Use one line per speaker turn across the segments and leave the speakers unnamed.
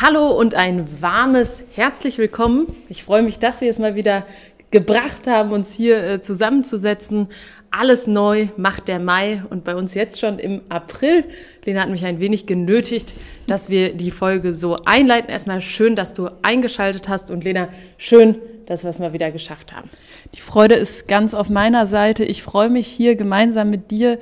Hallo und ein warmes herzlich willkommen. Ich freue mich, dass wir es mal wieder gebracht haben, uns hier äh, zusammenzusetzen. Alles neu macht der Mai und bei uns jetzt schon im April. Lena hat mich ein wenig genötigt, dass wir die Folge so einleiten. Erstmal schön, dass du eingeschaltet hast und Lena, schön, dass wir es mal wieder geschafft haben.
Die Freude ist ganz auf meiner Seite. Ich freue mich hier gemeinsam mit dir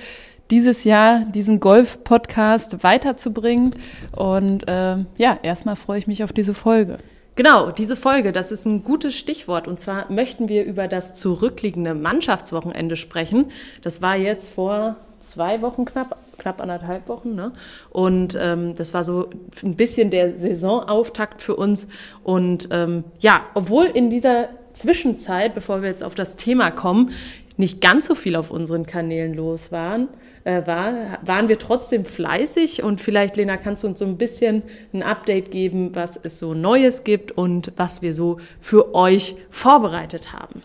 dieses Jahr diesen Golf-Podcast weiterzubringen. Und äh, ja, erstmal freue ich mich auf diese Folge.
Genau, diese Folge, das ist ein gutes Stichwort. Und zwar möchten wir über das zurückliegende Mannschaftswochenende sprechen. Das war jetzt vor zwei Wochen knapp, knapp anderthalb Wochen. Ne? Und ähm, das war so ein bisschen der Saisonauftakt für uns. Und ähm, ja, obwohl in dieser Zwischenzeit, bevor wir jetzt auf das Thema kommen, nicht ganz so viel auf unseren Kanälen los waren, äh, war, waren wir trotzdem fleißig. Und vielleicht, Lena, kannst du uns so ein bisschen ein Update geben, was es so Neues gibt und was wir so für euch vorbereitet haben.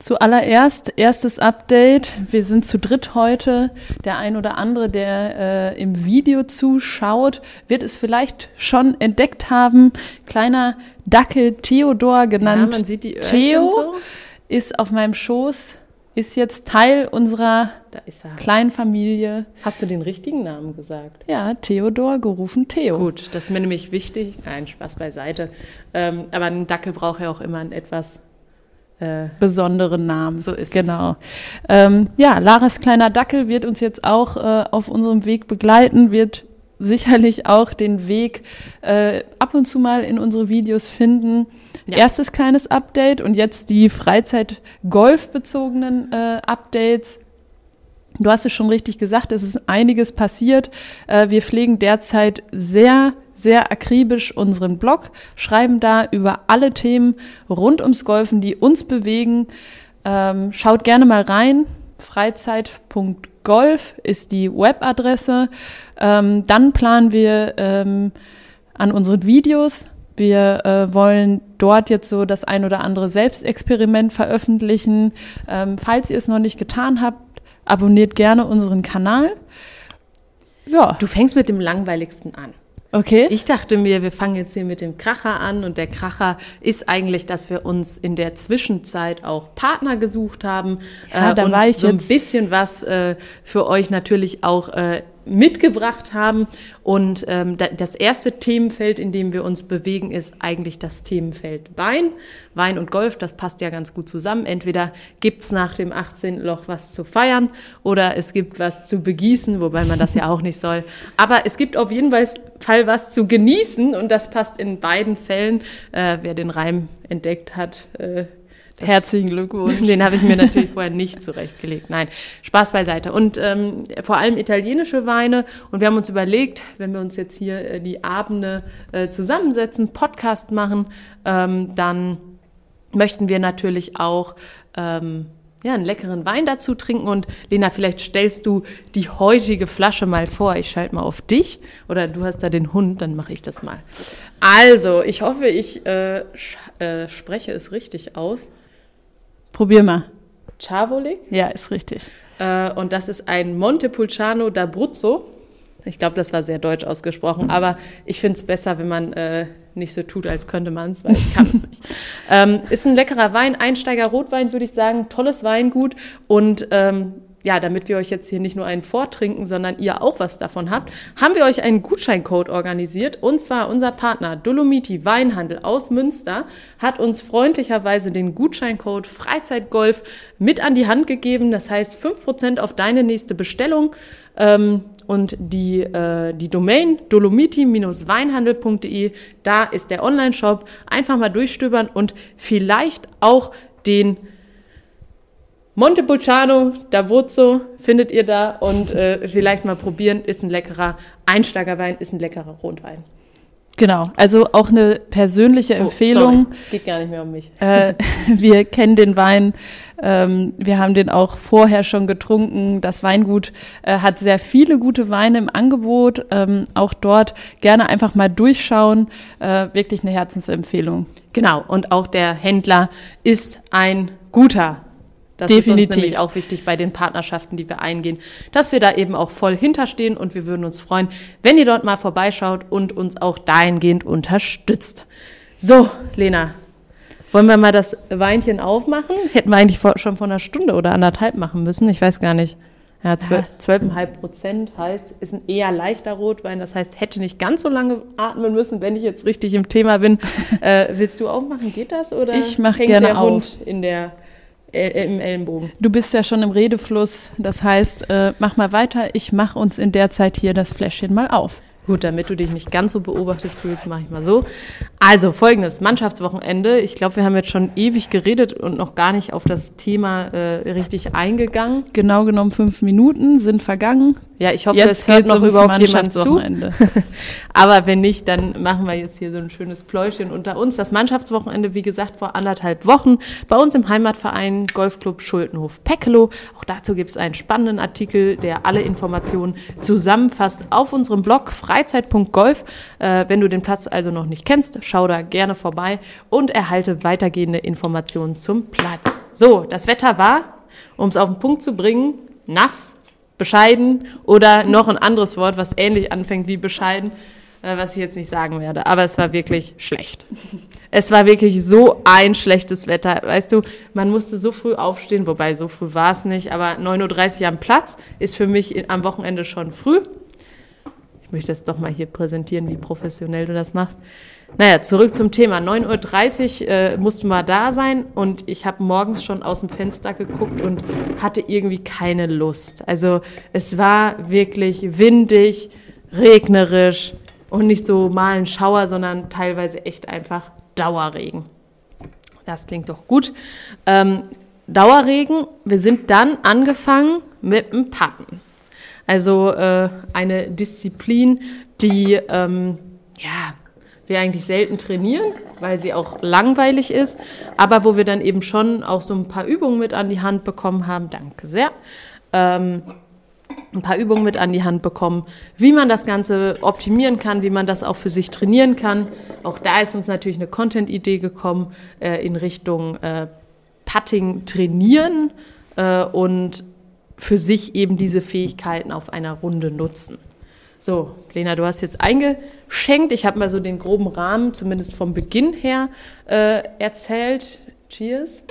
Zuallererst, erstes Update. Wir sind zu dritt heute. Der ein oder andere, der äh, im Video zuschaut, wird es vielleicht schon entdeckt haben. Kleiner Dackel Theodor, genannt
ja, man sieht die
Theo,
so.
ist auf meinem Schoß ist jetzt Teil unserer kleinen Familie.
Hast du den richtigen Namen gesagt?
Ja, Theodor, gerufen Theo.
Gut, das ist mir nämlich wichtig. Nein, Spaß beiseite. Ähm, aber ein Dackel braucht ja auch immer einen etwas
äh, besonderen Namen.
So ist
genau. es. Genau. Ähm, ja, Laras kleiner Dackel wird uns jetzt auch äh, auf unserem Weg begleiten, wird sicherlich auch den Weg äh, ab und zu mal in unsere Videos finden. Ja. Erstes kleines Update und jetzt die Freizeit-Golf-bezogenen äh, Updates. Du hast es schon richtig gesagt, es ist einiges passiert. Äh, wir pflegen derzeit sehr, sehr akribisch unseren Blog, schreiben da über alle Themen rund ums Golfen, die uns bewegen. Ähm, schaut gerne mal rein. Freizeit.golf ist die Webadresse. Ähm, dann planen wir ähm, an unseren Videos wir äh, wollen dort jetzt so das ein oder andere Selbstexperiment veröffentlichen. Ähm, falls ihr es noch nicht getan habt, abonniert gerne unseren Kanal.
Ja. Du fängst mit dem langweiligsten an.
Okay.
Ich dachte mir, wir fangen jetzt hier mit dem Kracher an und der Kracher ist eigentlich, dass wir uns in der Zwischenzeit auch Partner gesucht haben
ja, äh, da
und
war ich
so
jetzt
ein bisschen was äh, für euch natürlich auch äh, mitgebracht haben. Und ähm, das erste Themenfeld, in dem wir uns bewegen, ist eigentlich das Themenfeld Wein. Wein und Golf, das passt ja ganz gut zusammen. Entweder gibt's nach dem 18. Loch was zu feiern oder es gibt was zu begießen, wobei man das ja auch nicht soll. Aber es gibt auf jeden Fall was zu genießen und das passt in beiden Fällen. Äh, wer den Reim entdeckt hat, äh,
Herzlichen Glückwunsch.
Den habe ich mir natürlich vorher nicht zurechtgelegt. Nein, Spaß beiseite. Und ähm, vor allem italienische Weine. Und wir haben uns überlegt, wenn wir uns jetzt hier äh, die Abende äh, zusammensetzen, Podcast machen, ähm, dann möchten wir natürlich auch ähm, ja, einen leckeren Wein dazu trinken. Und Lena, vielleicht stellst du die heutige Flasche mal vor. Ich schalte mal auf dich oder du hast da den Hund, dann mache ich das mal. Also, ich hoffe, ich äh, äh, spreche es richtig aus.
Probier mal.
Chavolik?
Ja, ist richtig.
Äh, und das ist ein Montepulciano d'Abruzzo. Ich glaube, das war sehr deutsch ausgesprochen, aber ich finde es besser, wenn man äh, nicht so tut, als könnte man es, weil ich kann es nicht. Ähm, ist ein leckerer Wein, Einsteiger Rotwein, würde ich sagen, tolles Weingut und ähm, ja, damit wir euch jetzt hier nicht nur einen vortrinken, sondern ihr auch was davon habt, haben wir euch einen Gutscheincode organisiert. Und zwar unser Partner Dolomiti Weinhandel aus Münster hat uns freundlicherweise den Gutscheincode Freizeitgolf mit an die Hand gegeben. Das heißt 5% auf deine nächste Bestellung. Ähm, und die, äh, die Domain dolomiti-weinhandel.de, da ist der Online-Shop. Einfach mal durchstöbern und vielleicht auch den Montepulciano d'Abruzzo findet ihr da und äh, vielleicht mal probieren. Ist ein leckerer Einsteigerwein, ist ein leckerer Rotwein.
Genau, also auch eine persönliche oh, Empfehlung.
Sorry. Geht gar nicht mehr um mich.
Äh, wir kennen den Wein, ähm, wir haben den auch vorher schon getrunken. Das Weingut äh, hat sehr viele gute Weine im Angebot. Ähm, auch dort gerne einfach mal durchschauen. Äh, wirklich eine Herzensempfehlung.
Genau, und auch der Händler ist ein guter Das
Definitiv.
ist uns nämlich auch wichtig bei den Partnerschaften, die wir eingehen, dass wir da eben auch voll hinterstehen und wir würden uns freuen, wenn ihr dort mal vorbeischaut und uns auch dahingehend unterstützt. So, Lena, wollen wir mal das Weinchen aufmachen? Hätten wir eigentlich vor, schon vor einer Stunde oder anderthalb machen müssen. Ich weiß gar nicht. Ja, zwölf- 12,5 Prozent heißt, ist ein eher leichter Rotwein. Das heißt, hätte nicht ganz so lange atmen müssen, wenn ich jetzt richtig im Thema bin. äh, willst du aufmachen? Geht das? Oder
Ich mach
hängt
gerne
der
auf.
Hund in der, im Ellenbogen?
Du bist ja schon im Redefluss, das heißt, äh, mach mal weiter. Ich mache uns in der Zeit hier das Fläschchen mal auf.
Gut, damit du dich nicht ganz so beobachtet fühlst, mache ich mal so. Also folgendes, Mannschaftswochenende. Ich glaube, wir haben jetzt schon ewig geredet und noch gar nicht auf das Thema äh, richtig eingegangen.
Genau genommen fünf Minuten sind vergangen.
Ja, ich hoffe,
Jetzt
es hört noch überhaupt jemand zu. Aber wenn nicht, dann machen wir jetzt hier so ein schönes Pläuschen unter uns. Das Mannschaftswochenende, wie gesagt, vor anderthalb Wochen bei uns im Heimatverein Golfclub Schultenhof Peckelow. Auch dazu gibt es einen spannenden Artikel, der alle Informationen zusammenfasst auf unserem Blog freizeit.golf. Äh, wenn du den Platz also noch nicht kennst, schau da gerne vorbei und erhalte weitergehende Informationen zum Platz. So, das Wetter war, um es auf den Punkt zu bringen, nass, bescheiden oder noch ein anderes Wort, was ähnlich anfängt wie bescheiden, äh, was ich jetzt nicht sagen werde. Aber es war wirklich schlecht. Es war wirklich so ein schlechtes Wetter. Weißt du, man musste so früh aufstehen, wobei so früh war es nicht, aber 9.30 Uhr am Platz ist für mich am Wochenende schon früh. Ich möchte das doch mal hier präsentieren, wie professionell du das machst. Naja, zurück zum Thema. 9.30 Uhr äh, mussten wir da sein und ich habe morgens schon aus dem Fenster geguckt und hatte irgendwie keine Lust. Also es war wirklich windig, regnerisch und nicht so mal ein Schauer, sondern teilweise echt einfach Dauerregen. Das klingt doch gut. Ähm, Dauerregen, wir sind dann angefangen mit dem Patten. Also äh, eine Disziplin, die ähm, ja, wir eigentlich selten trainieren, weil sie auch langweilig ist, aber wo wir dann eben schon auch so ein paar Übungen mit an die Hand bekommen haben. Danke sehr. Ähm, ein paar Übungen mit an die Hand bekommen, wie man das Ganze optimieren kann, wie man das auch für sich trainieren kann. Auch da ist uns natürlich eine Content-Idee gekommen äh, in Richtung äh, Putting trainieren äh, und für sich eben diese Fähigkeiten auf einer Runde nutzen. So, Lena, du hast jetzt eingeschenkt. Ich habe mal so den groben Rahmen, zumindest vom Beginn her, äh, erzählt. Cheers.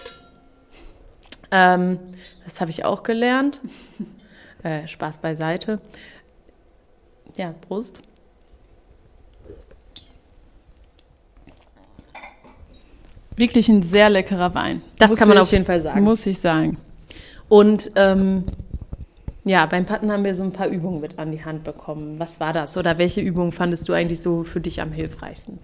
Ähm, das habe ich auch gelernt. Äh, Spaß beiseite. Ja, Prost.
Wirklich ein sehr leckerer Wein.
Das
Muss
kann man
ich-
auf jeden Fall sagen.
Muss ich sagen.
Und ähm, ja, beim Patten haben wir so ein paar Übungen mit an die Hand bekommen. Was war das? Oder welche Übungen fandest du eigentlich so für dich am hilfreichsten?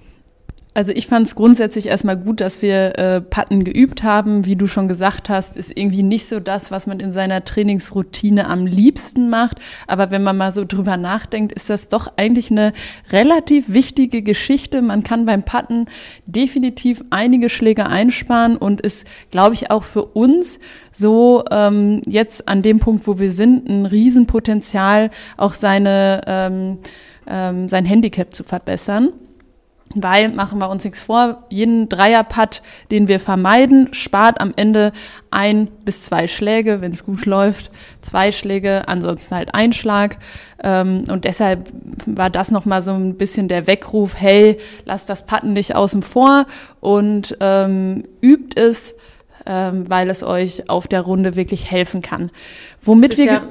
Also ich fand es grundsätzlich erstmal gut, dass wir äh, Patten geübt haben. Wie du schon gesagt hast, ist irgendwie nicht so das, was man in seiner Trainingsroutine am liebsten macht. Aber wenn man mal so drüber nachdenkt, ist das doch eigentlich eine relativ wichtige Geschichte. Man kann beim Patten definitiv einige Schläge einsparen und ist, glaube ich, auch für uns so ähm, jetzt an dem Punkt, wo wir sind, ein Riesenpotenzial, auch seine, ähm, ähm, sein Handicap zu verbessern. Weil, machen wir uns nichts vor, jeden Dreierputt, den wir vermeiden, spart am Ende ein bis zwei Schläge, wenn es gut läuft, zwei Schläge, ansonsten halt ein Schlag. Ähm, und deshalb war das nochmal so ein bisschen der Weckruf, hey, lasst das Putten nicht außen vor. Und ähm, übt es, ähm, weil es euch auf der Runde wirklich helfen kann. Womit wir...
ja,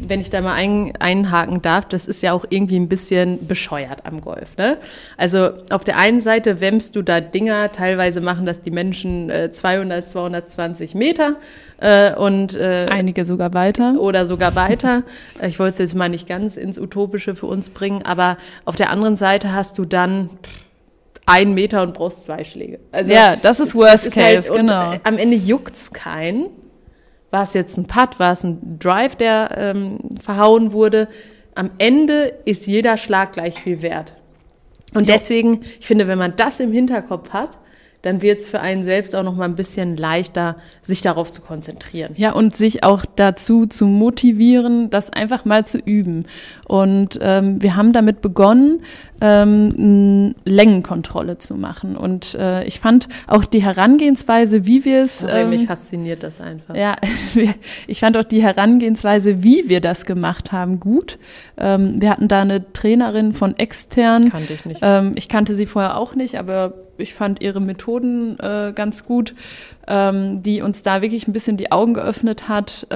wenn ich da mal ein, einhaken darf, das ist ja auch irgendwie ein bisschen bescheuert am Golf. Ne? Also auf der einen Seite wämmst du da Dinger, teilweise machen das die Menschen äh, 200, 220 Meter äh, und äh,
Einige sogar weiter.
oder sogar weiter. Ich wollte es jetzt mal nicht ganz ins Utopische für uns bringen, aber auf der anderen Seite hast du dann pff, einen Meter und brauchst zwei Schläge. Also
ja, das ist Worst
ist halt-
Case,
und,
genau.
Am Ende juckt's keinen. War es jetzt ein Putt, war es ein Drive, der ähm, verhauen wurde. Am Ende ist jeder Schlag gleich viel wert. Und
Jo.
deswegen, ich finde, wenn man das im Hinterkopf hat, dann wird es für einen selbst auch noch mal ein bisschen leichter, sich darauf zu konzentrieren.
Ja, und sich auch dazu zu motivieren, das einfach mal zu üben. Und ähm, wir haben damit begonnen, ähm, Längenkontrolle zu machen. Und äh, ich fand auch die Herangehensweise, wie wir es.
Ähm, mich fasziniert das einfach.
Ja, ich fand auch die Herangehensweise, wie wir das gemacht haben, gut. Ähm, wir hatten da eine Trainerin von extern.
Kannte ich nicht.
Ähm, ich kannte sie vorher auch nicht, aber ich fand ihre Methoden äh, ganz gut, ähm, die uns da wirklich ein bisschen die Augen geöffnet hat, äh,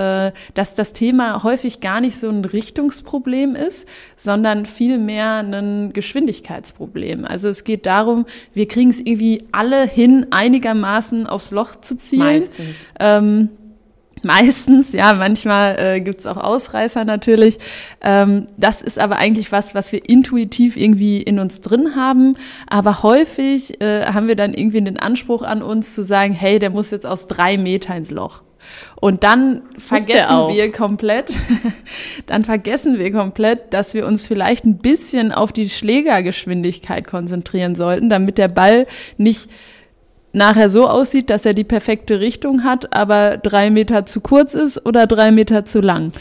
dass das Thema häufig gar nicht so ein Richtungsproblem ist, sondern vielmehr ein Geschwindigkeitsproblem. Also es geht darum, wir kriegen es irgendwie alle hin, einigermaßen aufs Loch zu ziehen.
Meistens.
Ähm, meistens, ja, manchmal äh, gibt auch Ausreißer natürlich. Ähm, das ist aber eigentlich was, was wir intuitiv irgendwie in uns drin haben. Aber häufig äh, haben wir dann irgendwie den Anspruch an uns zu sagen, hey, der muss jetzt aus drei Meter ins Loch. Und dann vergessen wir komplett, dann vergessen wir komplett, dass wir uns vielleicht ein bisschen auf die Schlägergeschwindigkeit konzentrieren sollten, damit der Ball nicht nachher so aussieht, dass er die perfekte Richtung hat, aber drei Meter zu kurz ist oder drei Meter zu lang.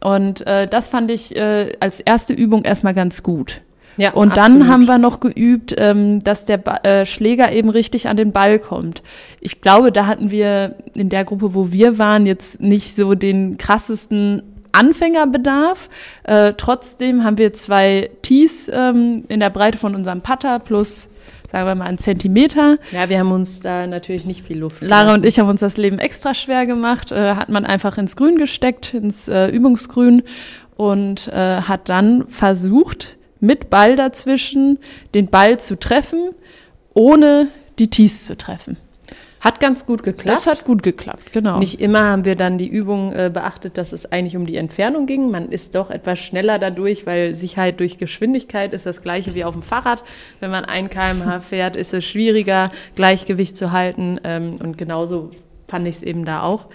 Und äh, das fand ich äh, als erste Übung erstmal ganz gut. Ja, und dann absolut. haben wir noch geübt, ähm, dass der ba äh, Schläger eben richtig an den Ball kommt. Ich glaube, da hatten wir in der Gruppe, wo wir waren, jetzt nicht so den krassesten Anfängerbedarf. Äh, trotzdem haben wir zwei Tees ähm, in der Breite von unserem Putter plus sagen wir mal, einen Zentimeter.
Ja, wir haben uns da natürlich nicht viel Luft.
Lara gelassen. und ich haben uns das Leben extra schwer gemacht, äh, hat man einfach ins Grün gesteckt, ins äh, Übungsgrün und äh, hat dann versucht, mit Ball dazwischen den Ball zu treffen, ohne die Tees zu treffen.
Hat ganz gut geklappt.
Das hat gut geklappt, genau.
Nicht immer haben wir dann die Übung äh, beachtet, dass es eigentlich um die Entfernung ging. Man ist doch etwas schneller dadurch, weil Sicherheit durch Geschwindigkeit ist das gleiche wie auf dem Fahrrad. Wenn man ein kmh fährt, ist es schwieriger, Gleichgewicht zu halten. Ähm, und genauso fand ich es eben da auch.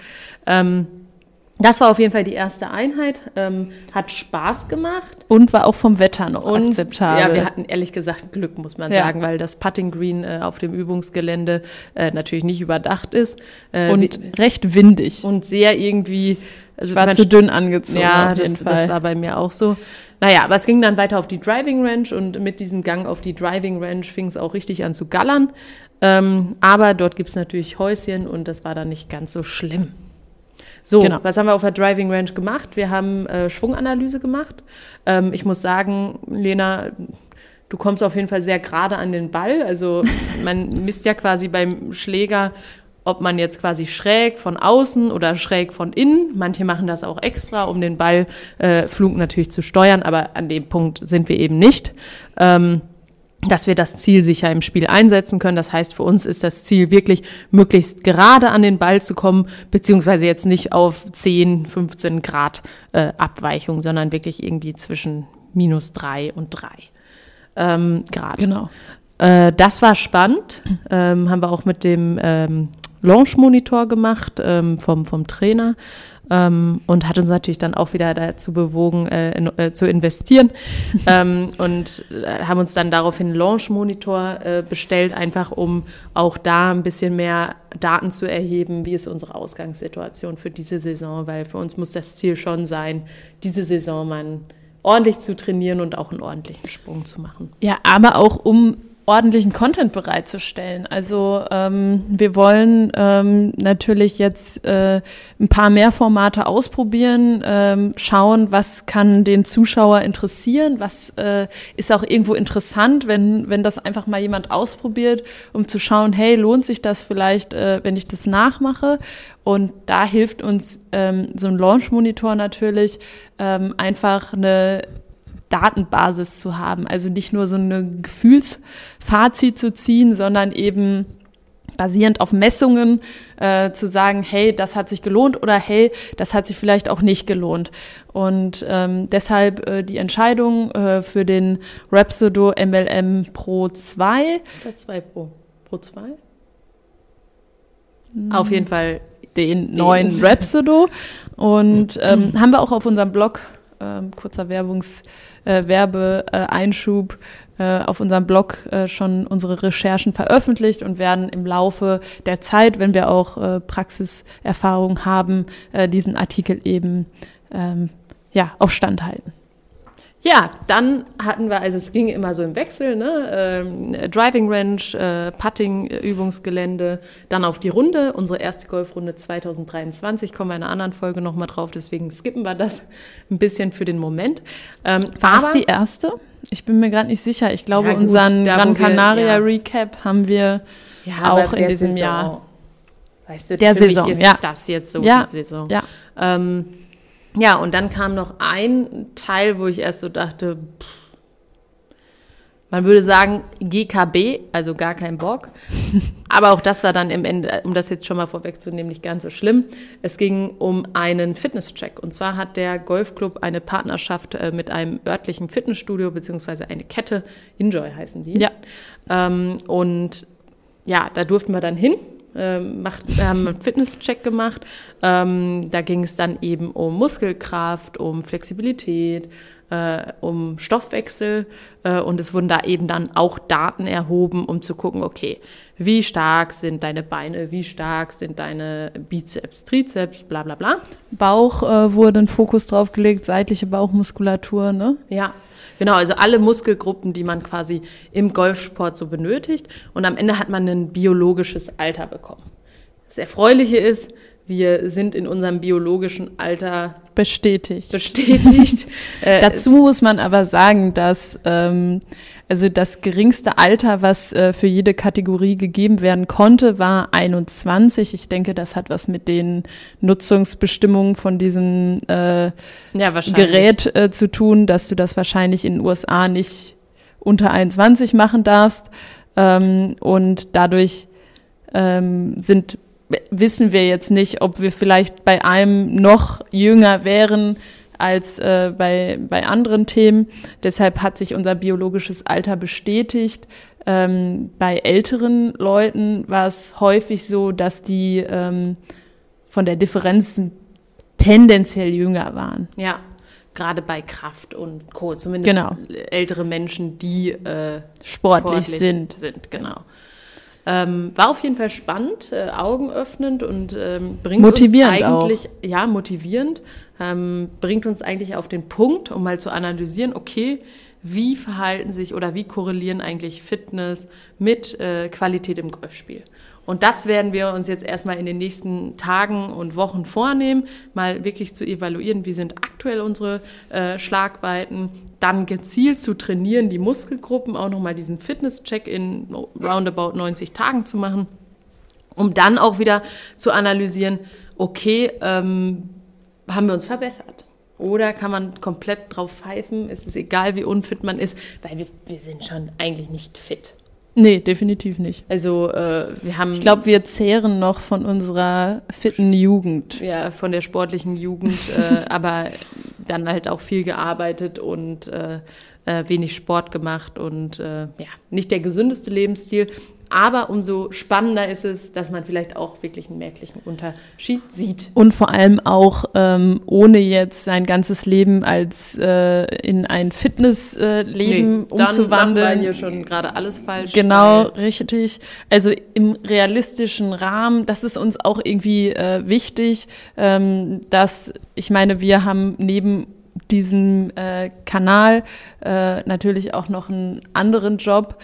Ähm, das war auf jeden Fall die erste Einheit. Ähm, hat Spaß gemacht.
Und war auch vom Wetter noch und, akzeptabel.
Ja, wir hatten ehrlich gesagt Glück, muss man ja. sagen, weil das Putting Green äh, auf dem Übungsgelände äh, natürlich nicht überdacht ist.
Äh, und recht windig.
Und sehr irgendwie.
Also ich war zu dünn angezogen.
Ja, das, das, war bei mir auch so. Naja, aber es ging dann weiter auf die Driving Range und mit diesem Gang auf die Driving Range fing es auch richtig an zu gallern. Ähm, aber dort gibt es natürlich Häuschen und das war dann nicht ganz so schlimm. So, genau. was haben wir auf der Driving Range gemacht? Wir haben äh, Schwunganalyse gemacht. Ähm, ich muss sagen, Lena, du kommst auf jeden Fall sehr gerade an den Ball. Also man misst ja quasi beim Schläger, ob man jetzt quasi schräg von außen oder schräg von innen. Manche machen das auch extra, um den Ballflug äh, natürlich zu steuern, aber an dem Punkt sind wir eben nicht. Ähm, dass wir das Ziel sicher im Spiel einsetzen können. Das heißt, für uns ist das Ziel wirklich, möglichst gerade an den Ball zu kommen, beziehungsweise jetzt nicht auf 10, 15 Grad äh, Abweichung, sondern wirklich irgendwie zwischen minus drei und drei ähm, Grad.
Genau.
Äh, das war spannend. Ähm, haben wir auch mit dem ähm, Launch-Monitor gemacht ähm, vom, vom Trainer ähm, und hat uns natürlich dann auch wieder dazu bewogen, äh, in, äh, zu investieren ähm, und äh, haben uns dann daraufhin einen Launch-Monitor äh, bestellt, einfach um auch da ein bisschen mehr Daten zu erheben, wie ist unsere Ausgangssituation für diese Saison, weil für uns muss das Ziel schon sein, diese Saison mal ordentlich zu trainieren und auch einen ordentlichen Sprung zu machen.
Ja, aber auch um ordentlichen Content bereitzustellen. Also ähm, wir wollen ähm, natürlich jetzt äh, ein paar mehr Formate ausprobieren, ähm, schauen, was kann den Zuschauer interessieren, was äh, ist auch irgendwo interessant, wenn, wenn das einfach mal jemand ausprobiert, um zu schauen, hey, lohnt sich das vielleicht, äh, wenn ich das nachmache? Und da hilft uns ähm, so ein Launch-Monitor natürlich, ähm, einfach eine Datenbasis zu haben. Also nicht nur so eine Gefühlsfazit zu ziehen, sondern eben basierend auf Messungen äh, zu sagen, hey, das hat sich gelohnt oder hey, das hat sich vielleicht auch nicht gelohnt. Und ähm, deshalb äh, die Entscheidung äh, für den Rhapsodo MLM Pro 2.
Oder 2 Pro? Pro 2?
Hm. Auf jeden Fall den, den neuen Rhapsodo. Und ähm, haben wir auch auf unserem Blog ähm, kurzer Werbungs, äh, Werbeeinschub, äh, auf unserem Blog äh, schon unsere Recherchen veröffentlicht und werden im Laufe der Zeit, wenn wir auch äh, Praxiserfahrung haben, äh, diesen Artikel eben ähm, ja, auf Stand halten.
Ja, dann hatten wir, also es ging immer so im Wechsel, ne? Ähm, Driving Range, äh, Putting-Übungsgelände, dann auf die Runde, unsere erste Golfrunde 2023, kommen wir in einer anderen Folge nochmal drauf, deswegen skippen wir das ein bisschen für den Moment.
Ähm, War es die erste? Ich bin mir gerade nicht sicher. Ich glaube, ja, gut, unseren Gran Canaria ja. Recap haben wir ja, auch in diesem Saison, Jahr.
Weißt du, der Saison, ist ja. das jetzt so
ja. die Saison.
Ja. Ähm, ja, und dann kam noch ein Teil, wo ich erst so dachte, pff, man würde sagen GKB, also gar kein Bock. Aber auch das war dann im Ende, um das jetzt schon mal vorwegzunehmen, nicht ganz so schlimm. Es ging um einen Fitnesscheck. Und zwar hat der Golfclub eine Partnerschaft äh, mit einem örtlichen Fitnessstudio, beziehungsweise eine Kette, Enjoy heißen die.
Ja.
Ähm, und ja, da durften wir dann hin ähm, macht, haben einen Fitnesscheck gemacht. Ähm, da ging es dann eben um Muskelkraft, um Flexibilität, äh, um Stoffwechsel äh, und es wurden da eben dann auch Daten erhoben, um zu gucken, okay, wie stark sind deine Beine, wie stark sind deine Bizeps, Trizeps, bla bla bla.
Bauch äh, wurde ein Fokus drauf gelegt, seitliche Bauchmuskulatur, ne?
Ja, Genau, also alle Muskelgruppen, die man quasi im Golfsport so benötigt. Und am Ende hat man ein biologisches Alter bekommen. Das Erfreuliche ist, wir sind in unserem biologischen Alter
bestätigt.
Bestätigt.
äh, Dazu muss man aber sagen, dass ähm, also das geringste Alter, was äh, für jede Kategorie gegeben werden konnte, war 21. Ich denke, das hat was mit den Nutzungsbestimmungen von diesem äh, ja, Gerät äh, zu tun, dass du das wahrscheinlich in den USA nicht unter 21 machen darfst. Ähm, und dadurch ähm, sind wissen wir jetzt nicht, ob wir vielleicht bei einem noch jünger wären als äh, bei, bei anderen Themen. Deshalb hat sich unser biologisches Alter bestätigt. Ähm, bei älteren Leuten war es häufig so, dass die ähm, von der Differenz tendenziell jünger waren.
Ja, gerade bei Kraft und Co. Zumindest
genau.
ältere Menschen, die äh,
sportlich, sportlich, sind.
sind genau. Ähm, war auf jeden Fall spannend, äh, augenöffnend und ähm, bringt
motivierend
uns eigentlich,
auch.
ja, motivierend, ähm, bringt uns eigentlich auf den Punkt, um mal zu analysieren, okay, wie verhalten sich oder wie korrelieren eigentlich Fitness mit äh, Qualität im Golfspiel. Und das werden wir uns jetzt erstmal in den nächsten Tagen und Wochen vornehmen, mal wirklich zu evaluieren, wie sind aktuell unsere äh, Schlagweiten, dann gezielt zu trainieren, die Muskelgruppen, auch nochmal diesen Fitness-Check in roundabout 90 Tagen zu machen, um dann auch wieder zu analysieren, okay, ähm, haben wir uns verbessert? Oder kann man komplett drauf pfeifen? Es ist egal, wie unfit man ist, weil wir, wir sind schon eigentlich nicht fit.
Nee, definitiv nicht.
Also äh, wir haben.
Ich glaube, wir zehren noch von unserer fitten Jugend.
Ja, von der sportlichen Jugend, äh, aber dann halt auch viel gearbeitet und äh, äh wenig Sport gemacht und äh, ja, nicht der gesündeste Lebensstil. Aber umso spannender ist es, dass man vielleicht auch wirklich einen merklichen Unterschied sieht.
Und vor allem auch ähm, ohne jetzt sein ganzes Leben als äh, in ein Fitnessleben nee, umzuwandeln. Dann
hier schon gerade alles falsch.
Genau, richtig. Also im realistischen Rahmen, das ist uns auch irgendwie äh, wichtig, ähm, dass ich meine, wir haben neben diesem äh, Kanal äh, natürlich auch noch einen anderen Job.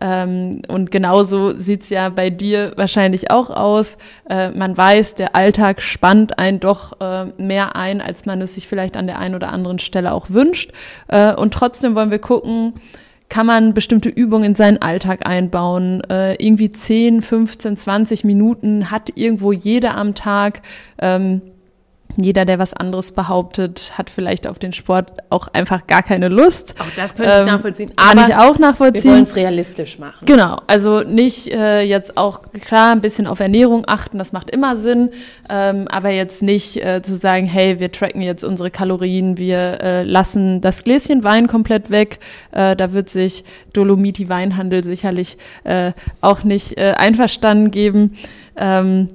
Ähm, und genauso sieht's ja bei dir wahrscheinlich auch aus. Äh, man weiß, der Alltag spannt einen doch äh, mehr ein, als man es sich vielleicht an der einen oder anderen Stelle auch wünscht. Äh, und trotzdem wollen wir gucken, kann man bestimmte Übungen in seinen Alltag einbauen. Äh, irgendwie 10, 15, 20 Minuten hat irgendwo jeder am Tag. Ähm, jeder, der was anderes behauptet, hat vielleicht auf den Sport auch einfach gar keine Lust.
Auch das könnte ich ähm, nachvollziehen.
Kann ich auch nachvollziehen. Wir
wollen es realistisch machen.
Genau, also nicht äh, jetzt auch klar ein bisschen auf Ernährung achten, das macht immer Sinn, ähm, aber jetzt nicht äh, zu sagen, hey, wir tracken jetzt unsere Kalorien, wir äh, lassen das Gläschen Wein komplett weg. Äh, da wird sich Dolomiti Weinhandel sicherlich äh, auch nicht äh, einverstanden geben. Ähm,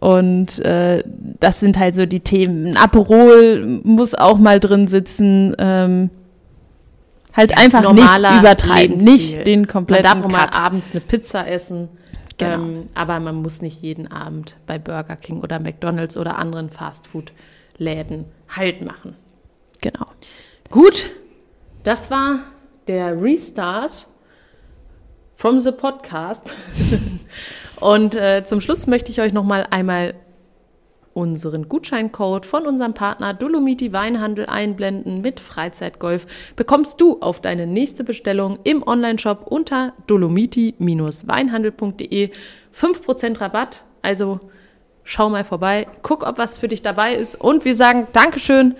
Und äh, das sind halt so die Themen. Ein Aperol muss auch mal drin sitzen. Ähm, halt ja, einfach nicht übertreiben, Lebensstil. nicht den kompletten
Man darf auch mal abends eine Pizza essen. Genau. Ähm, aber man muss nicht jeden Abend bei Burger King oder McDonald's oder anderen Fastfood-Läden Halt machen.
Genau.
Gut, das war der Restart from the Podcast. Und äh, zum Schluss möchte ich euch noch mal einmal unseren Gutscheincode von unserem Partner Dolomiti Weinhandel einblenden mit Freizeitgolf bekommst du auf deine nächste Bestellung im Onlineshop unter dolomiti-weinhandel.de 5% Rabatt. Also schau mal vorbei, guck, ob was für dich dabei ist und wir sagen Dankeschön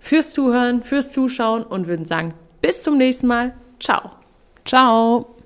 fürs Zuhören, fürs Zuschauen und würden sagen bis zum nächsten Mal. Ciao.
Ciao.